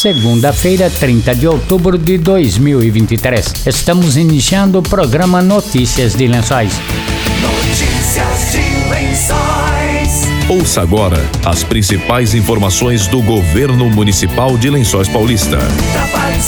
segunda-feira, 30 de outubro de 2023. Estamos iniciando o programa Notícias de Lençóis. Notícias de Lençóis. Ouça agora as principais informações do governo municipal de Lençóis Paulista. Trabalho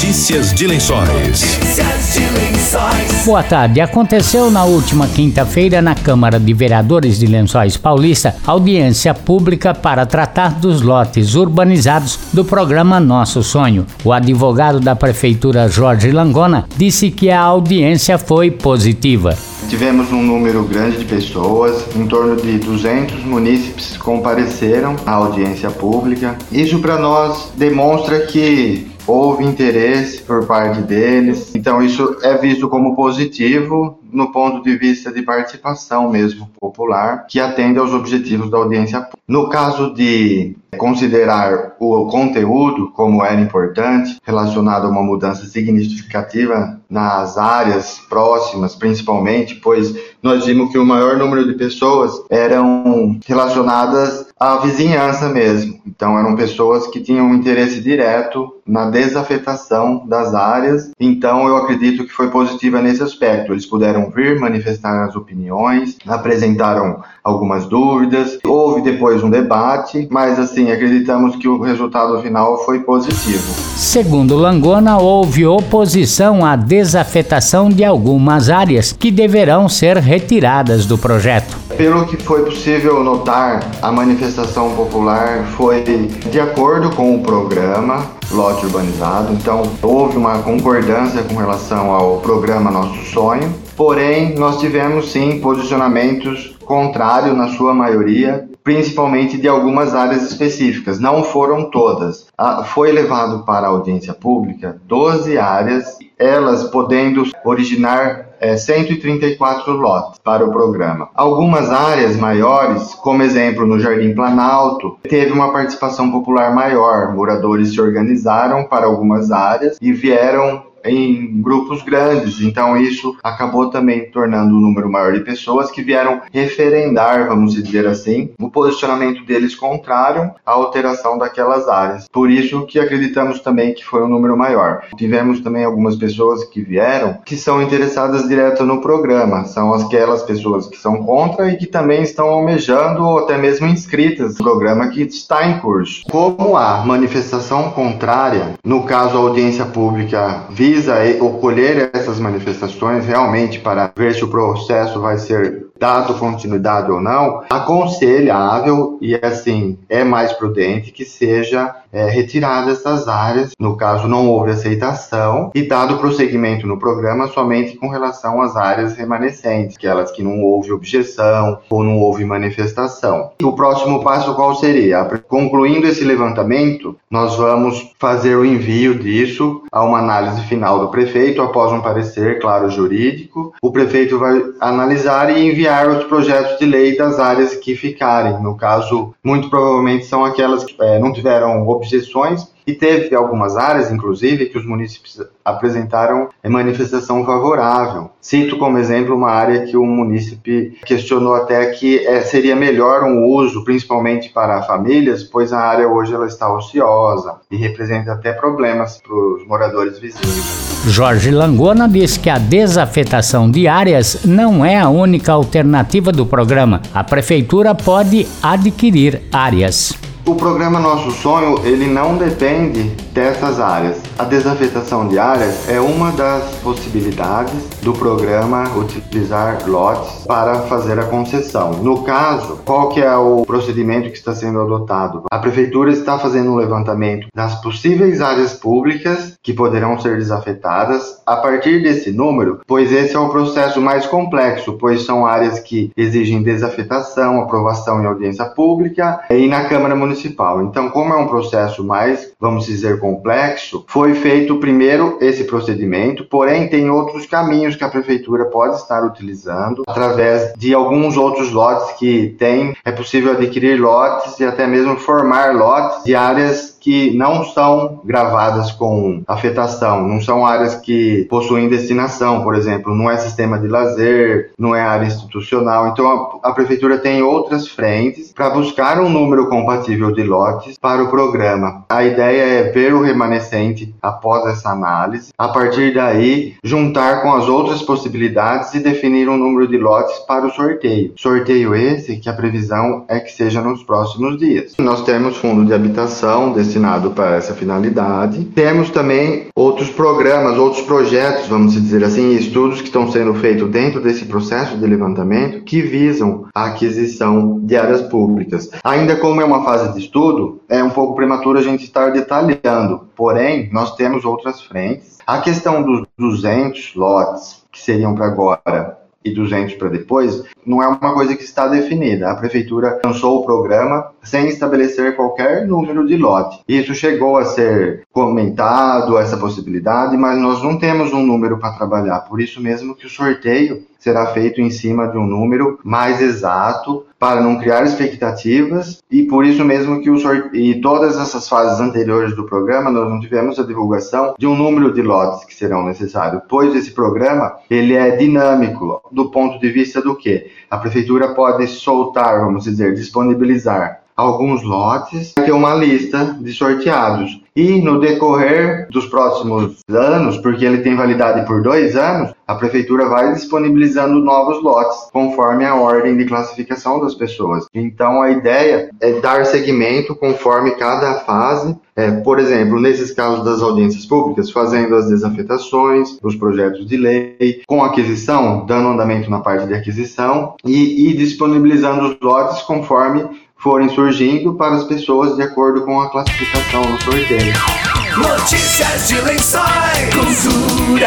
Notícias de Lençóis. Notícias de Lençóis. Boa tarde. Aconteceu na última quinta-feira na Câmara de Vereadores de Lençóis Paulista audiência pública para tratar dos lotes urbanizados do programa Nosso Sonho. O advogado da Prefeitura, Jorge Langona, disse que a audiência foi positiva. Tivemos um número grande de pessoas, em torno de 200 munícipes compareceram à audiência pública. Isso para nós demonstra que houve interesse por parte deles, então isso é visto como positivo no ponto de vista de participação mesmo popular, que atende aos objetivos da audiência pública. No caso de considerar o conteúdo como era importante, relacionado a uma mudança significativa nas áreas próximas, principalmente, pois nós vimos que o maior número de pessoas eram relacionadas à vizinhança mesmo. Então, eram pessoas que tinham um interesse direto na desafetação das áreas. Então, eu acredito que foi positiva nesse aspecto. Eles puderam vir manifestar as opiniões, apresentaram algumas dúvidas, houve depois um debate, mas assim, acreditamos que o resultado final foi positivo. Segundo Langona, houve oposição à desafetação de algumas áreas que deverão ser retiradas do projeto. Pelo que foi possível notar, a manifestação popular foi de acordo com o programa lote urbanizado, então houve uma concordância com relação ao programa Nosso Sonho. Porém, nós tivemos sim posicionamentos contrários na sua maioria, principalmente de algumas áreas específicas. Não foram todas. Ah, Foi levado para a audiência pública 12 áreas, elas podendo originar é, 134 lotes para o programa. Algumas áreas maiores, como exemplo no Jardim Planalto, teve uma participação popular maior. Moradores se organizaram para algumas áreas e vieram em grupos grandes, então isso acabou também tornando um número maior de pessoas que vieram referendar, vamos dizer assim, o posicionamento deles contrário à alteração daquelas áreas. Por isso que acreditamos também que foi um número maior. Tivemos também algumas pessoas que vieram que são interessadas direto no programa, são aquelas pessoas que são contra e que também estão almejando ou até mesmo inscritas no programa que está em curso. Como a manifestação contrária, no caso a audiência pública visa ocolher essas manifestações realmente para ver se o processo vai ser dado continuidade ou não, aconselhável e assim é mais prudente que seja é, retirada essas áreas. No caso, não houve aceitação e dado prosseguimento no programa somente com relação às áreas remanescentes, aquelas que não houve objeção ou não houve manifestação. O próximo passo qual seria? Concluindo esse levantamento, nós vamos fazer o envio disso a uma análise final do prefeito após um parecer, claro, jurídico. O prefeito vai analisar e enviar os projetos de lei das áreas que ficarem. No caso, muito provavelmente são aquelas que é, não tiveram objeções e teve algumas áreas, inclusive, que os munícipes apresentaram manifestação favorável. Cito como exemplo uma área que o munícipe questionou até que é, seria melhor um uso, principalmente para famílias, pois a área hoje ela está ociosa e representa até problemas para os moradores vizinhos. Jorge Langona diz que a desafetação de áreas não é a única alternativa do programa. A prefeitura pode adquirir áreas. O programa Nosso Sonho, ele não depende dessas áreas. A desafetação de áreas é uma das possibilidades do programa utilizar lotes para fazer a concessão. No caso, qual que é o procedimento que está sendo adotado? A prefeitura está fazendo um levantamento das possíveis áreas públicas que poderão ser desafetadas a partir desse número, pois esse é o processo mais complexo, pois são áreas que exigem desafetação, aprovação em audiência pública e na Câmara Municipal municipal. Então, como é um processo mais, vamos dizer, complexo, foi feito primeiro esse procedimento, porém tem outros caminhos que a prefeitura pode estar utilizando através de alguns outros lotes que tem, é possível adquirir lotes e até mesmo formar lotes de áreas que não são gravadas com afetação, não são áreas que possuem destinação, por exemplo, não é sistema de lazer, não é área institucional. Então a, a prefeitura tem outras frentes para buscar um número compatível de lotes para o programa. A ideia é ver o remanescente após essa análise, a partir daí juntar com as outras possibilidades e definir um número de lotes para o sorteio. Sorteio esse que a previsão é que seja nos próximos dias. Nós temos fundo de habitação destinado para essa finalidade. Temos também outros programas, outros projetos, vamos dizer assim, estudos que estão sendo feitos dentro desse processo de levantamento que visam a aquisição de áreas públicas. Ainda como é uma fase de estudo, é um pouco prematuro a gente estar detalhando, porém, nós temos outras frentes. A questão dos 200 lotes que seriam para agora e 200 para depois, não é uma coisa que está definida. A prefeitura lançou o programa sem estabelecer qualquer número de lote. Isso chegou a ser comentado, essa possibilidade, mas nós não temos um número para trabalhar. Por isso mesmo que o sorteio será feito em cima de um número mais exato para não criar expectativas. E por isso mesmo que o sorteio e todas essas fases anteriores do programa nós não tivemos a divulgação de um número de lotes que serão necessários, pois esse programa ele é dinâmico do ponto de vista do que a prefeitura pode soltar, vamos dizer, disponibilizar alguns lotes, ter uma lista de sorteados. E no decorrer dos próximos anos, porque ele tem validade por dois anos, a prefeitura vai disponibilizando novos lotes conforme a ordem de classificação das pessoas. Então a ideia é dar seguimento conforme cada fase. É, por exemplo, nesses casos das audiências públicas, fazendo as desafetações, os projetos de lei, com aquisição, dando andamento na parte de aquisição e, e disponibilizando os lotes conforme forem surgindo para as pessoas de acordo com a classificação do sorteio. Notícias de Lençóis, Cultura.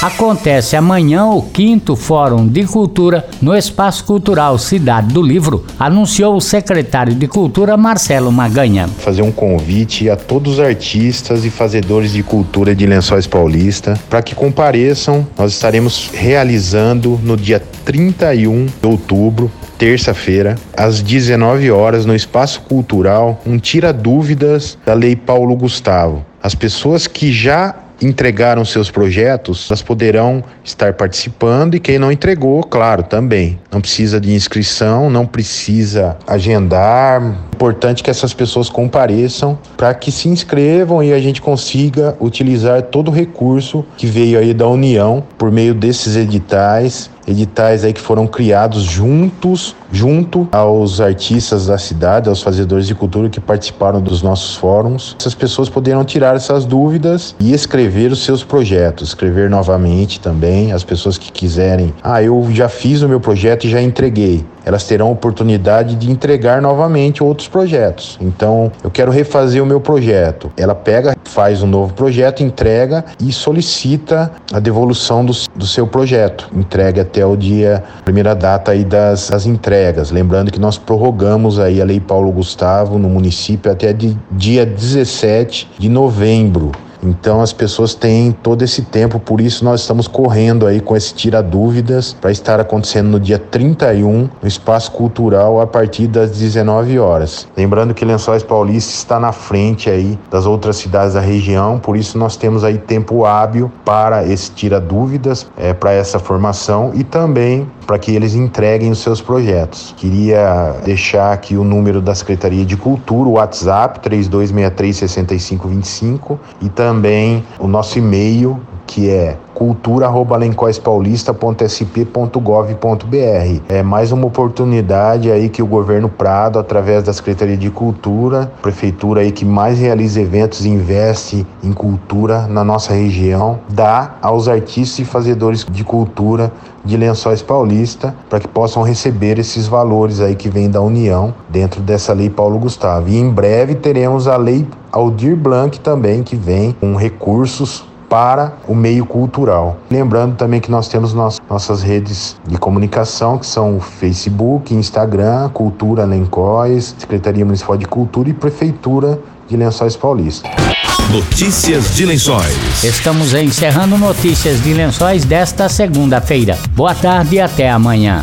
Acontece amanhã o quinto Fórum de Cultura no Espaço Cultural Cidade do Livro, anunciou o secretário de Cultura Marcelo Maganha. Fazer um convite a todos os artistas e fazedores de cultura de Lençóis Paulista para que compareçam. Nós estaremos realizando no dia 31 de outubro terça-feira, às 19 horas, no Espaço Cultural, um tira dúvidas da Lei Paulo Gustavo. As pessoas que já entregaram seus projetos, elas poderão estar participando e quem não entregou, claro, também. Não precisa de inscrição, não precisa agendar. Importante que essas pessoas compareçam para que se inscrevam e a gente consiga utilizar todo o recurso que veio aí da União por meio desses editais editais aí que foram criados juntos, junto aos artistas da cidade, aos fazedores de cultura que participaram dos nossos fóruns. Essas pessoas poderão tirar essas dúvidas e escrever os seus projetos, escrever novamente também. As pessoas que quiserem, ah, eu já fiz o meu projeto e já entreguei elas terão oportunidade de entregar novamente outros projetos. Então, eu quero refazer o meu projeto. Ela pega, faz um novo projeto, entrega e solicita a devolução do, do seu projeto. Entrega até o dia, primeira data aí das, das entregas. Lembrando que nós prorrogamos aí a Lei Paulo Gustavo no município até de, dia 17 de novembro. Então as pessoas têm todo esse tempo, por isso nós estamos correndo aí com esse tira dúvidas para estar acontecendo no dia 31 no Espaço Cultural a partir das 19 horas. Lembrando que Lençóis Paulista está na frente aí das outras cidades da região, por isso nós temos aí tempo hábil para esse tira dúvidas, é, para essa formação e também para que eles entreguem os seus projetos. Queria deixar aqui o número da Secretaria de Cultura, o WhatsApp 3263 6525 e também o nosso e-mail que é cultura@lencoispaulista.sp.gov.br. É mais uma oportunidade aí que o governo Prado, através da Secretaria de Cultura, prefeitura aí que mais realiza eventos e investe em cultura na nossa região, dá aos artistas e fazedores de cultura de Lençóis Paulista para que possam receber esses valores aí que vem da União dentro dessa lei Paulo Gustavo. E em breve teremos a lei Aldir Blanc também que vem com recursos para o meio cultural. Lembrando também que nós temos nossas redes de comunicação, que são o Facebook, Instagram, Cultura Lencóis, Secretaria Municipal de Cultura e Prefeitura de Lençóis Paulista. Notícias de Lençóis. Estamos encerrando Notícias de Lençóis desta segunda-feira. Boa tarde e até amanhã.